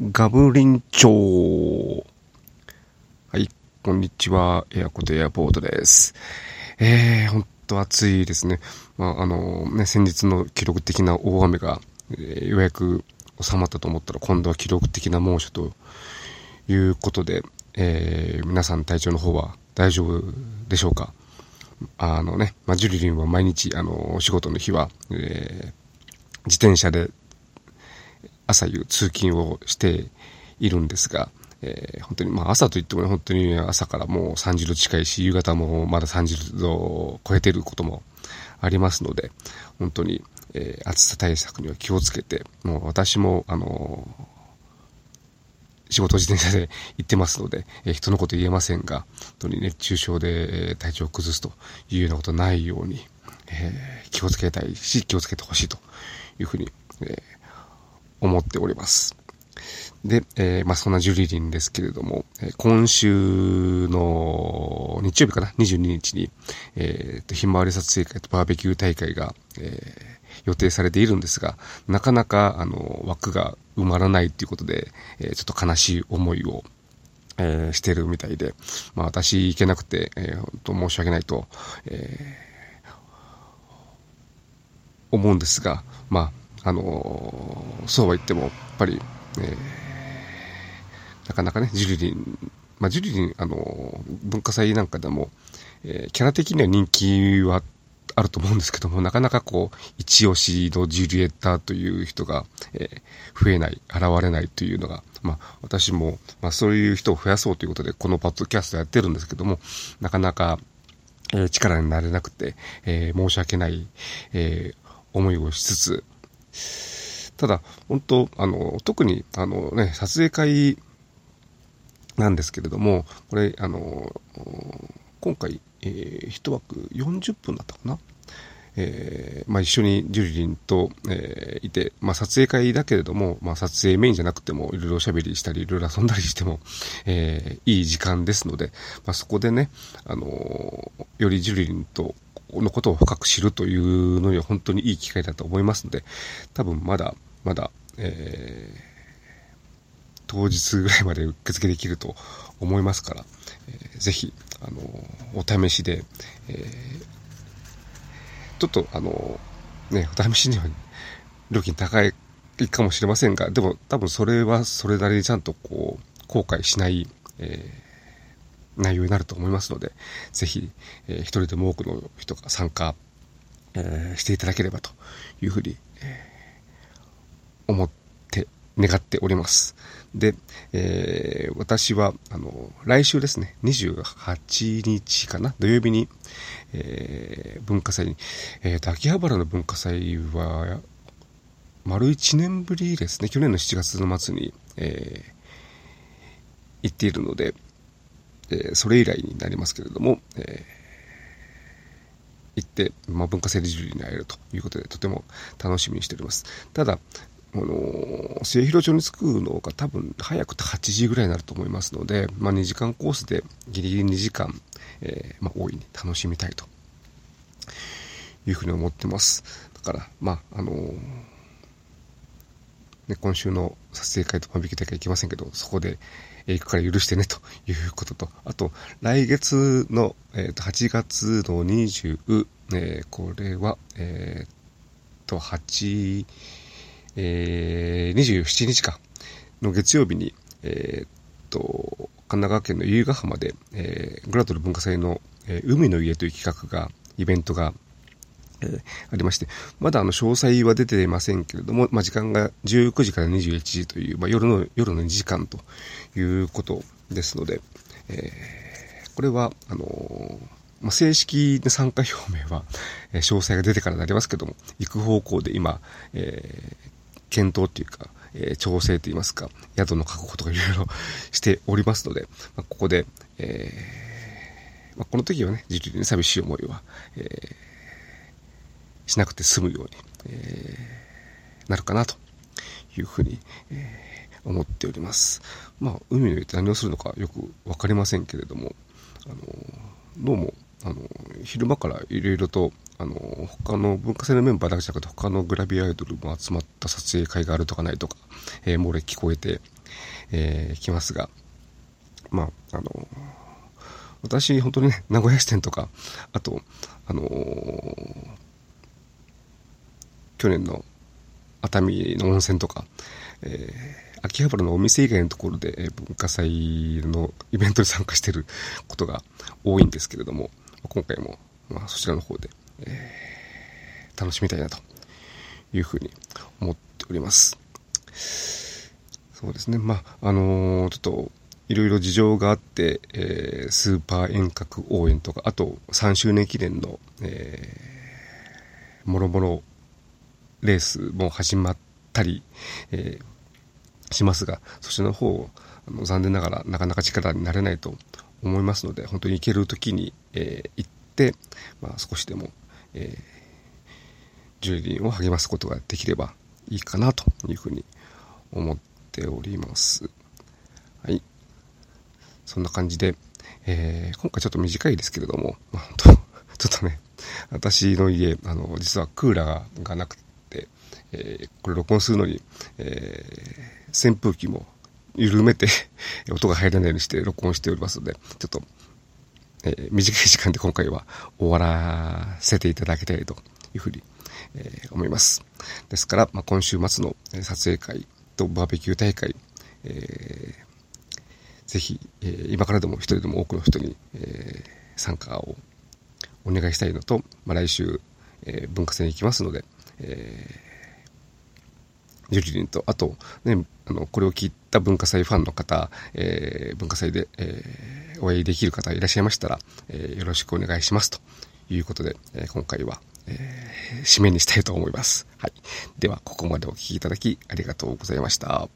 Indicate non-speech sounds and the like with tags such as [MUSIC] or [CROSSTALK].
ガブリン町。はい、こんにちは。エアコとエアポートです。えー、ほんと暑いですね。まあ、あの、ね、先日の記録的な大雨が、えー、ようやく収まったと思ったら、今度は記録的な猛暑ということで、えー、皆さん体調の方は大丈夫でしょうか？あのね、まあ、ジュリリンは毎日、あの、お仕事の日は、えー、自転車で朝夕通勤をしているんですが、えー、本当に、まあ朝といっても、ね、本当に朝からもう30度近いし、夕方もまだ30度を超えていることもありますので、本当に、えー、暑さ対策には気をつけて、もう私も、あのー、仕事自転車で [LAUGHS] 行ってますので、えー、人のこと言えませんが、本当に熱中症で、体調を崩すというようなことないように、え気をつけたいし、気をつけてほしいというふうに、え思っております。で、えー、まあ、そんなジュリリンですけれども、え、今週の日曜日かな、22日に、えー、と、ひまわり撮影会とバーベキュー大会が、えー、予定されているんですが、なかなか、あの、枠が埋まらないということで、えー、ちょっと悲しい思いを、えー、してるみたいで、まあ、私行けなくて、えー、本当申し訳ないと、えー、思うんですが、まあ、あのそうは言っても、やっぱり、えー、なかなかね、ジュリリン、まあ、ジュリリン、あの文化祭なんかでも、えー、キャラ的には人気はあると思うんですけども、なかなかこう、一押しのジュリエッタという人が、えー、増えない、現れないというのが、まあ、私も、まあ、そういう人を増やそうということで、このパッドキャストやってるんですけども、なかなか、えー、力になれなくて、えー、申し訳ない、えー、思いをしつつ、ただ、本当、あの、特に、あのね、撮影会なんですけれども、これ、あの、今回、えー、一枠40分だったかな。えー、まあ、一緒にジュリリンと、えー、いて、まあ、撮影会だけれども、まあ、撮影メインじゃなくても、いろいろおしゃべりしたり、いろいろ遊んだりしても、えー、いい時間ですので、まあ、そこでね、あのよりジュリリンとのことを深く知るというのには本当にいい機会だと思いますので、多分まだ、まだ、えー、当日ぐらいまで受付できると思いますから、えー、ぜひ、あの、お試しで、えー、ちょっと、あの、ね、お試しには料金高いかもしれませんが、でも多分それはそれなりにちゃんとこう、後悔しない、えー内容になると思いますので、ぜひ、えー、一人でも多くの人が参加、えー、していただければというふうに、えー、思って、願っております。で、えー、私は、あの、来週ですね、28日かな、土曜日に、えー、文化祭に、え、ー、秋葉原の文化祭は、丸1年ぶりですね、去年の7月の末に、えー、行っているので、えー、それ以来になりますけれども、えー、行って、まあ、文化祭でジュリに会えるということで、とても楽しみにしております。ただ、あの、末広町に着くのが多分早くて8時ぐらいになると思いますので、まあ、2時間コースでギリギリ2時間、えー、まあ、大いに楽しみたいというふうに思ってます。だから、まあ、あのー、ね、今週の撮影会と万引き大会行きませんけど、そこで、え行くから許してねということと、あと、来月の、えー、と8月の20、えー、これは、えっ、と、8、えー、27日か、の月曜日に、えっ、と、神奈川県の由比ヶ浜で、えー、グラドル文化祭の、えー、海の家という企画が、イベントがえー、ありまして、まだあの詳細は出ていませんけれども、まあ、時間が19時から21時という、まあ、夜の、夜の2時間ということですので、えー、これは、あのー、まあ、正式な参加表明は、えー、詳細が出てからになりますけども、行く方向で今、えー、検討というか、えー、調整といいますか、宿の確保とかいろいろしておりますので、まあ、ここで、えーまあ、この時はね、実に寂しい思いは、えーしなくて済むように、えー、なるかなというふうに、えー、思っております。まあ、海の上って何をするのかよくわかりませんけれども、あの、どうも、あの、昼間からいろいろと、あの、他の文化祭のメンバーだけじゃなくて他のグラビアアイドルも集まった撮影会があるとかないとか、えー、漏れ聞こえてえー、来ますが、まあ、あの、私、本当にね、名古屋支店とか、あと、あのー、去年の熱海の温泉とか、えー、秋葉原のお店以外のところで、えー、文化祭のイベントに参加していることが多いんですけれども、今回も、まあ、そちらの方で、えー、楽しみたいなというふうに思っております。そうですね。まあ、あのー、ちょっと、いろいろ事情があって、えー、スーパー遠隔応援とか、あと3周年記念の、えー、もろもろレースも始まったり、えー、しますが、そちらの方、あの残念ながらなかなか力になれないと思いますので、本当に行ける時に、えー、行って、まあ、少しでも、えー、ジュリリンを励ますことができればいいかなというふうに思っております。はい。そんな感じで、えー、今回ちょっと短いですけれども、まあ、ちょっとね、私の家、あの、実はクーラーがなくて、えー、これ録音するのに、えー、扇風機も緩めて [LAUGHS] 音が入らないようにして録音しておりますので、ちょっと、えー、短い時間で今回は終わらせていただきたいというふうに、えー、思います。ですから、まあ、今週末の撮影会とバーベキュー大会、えーぜひ、えー、今からでも一人でも多くの人に、えー、参加をお願いしたいのと、まあ、来週、えー、文化祭に行きますので、えー、ジュリリンと、あと、ね、あの、これを聞いた文化祭ファンの方、えー、文化祭で、えー、お会いできる方いらっしゃいましたら、えー、よろしくお願いしますということで、えー、今回は、えー、締めにしたいと思います。はい。では、ここまでお聴きいただきありがとうございました。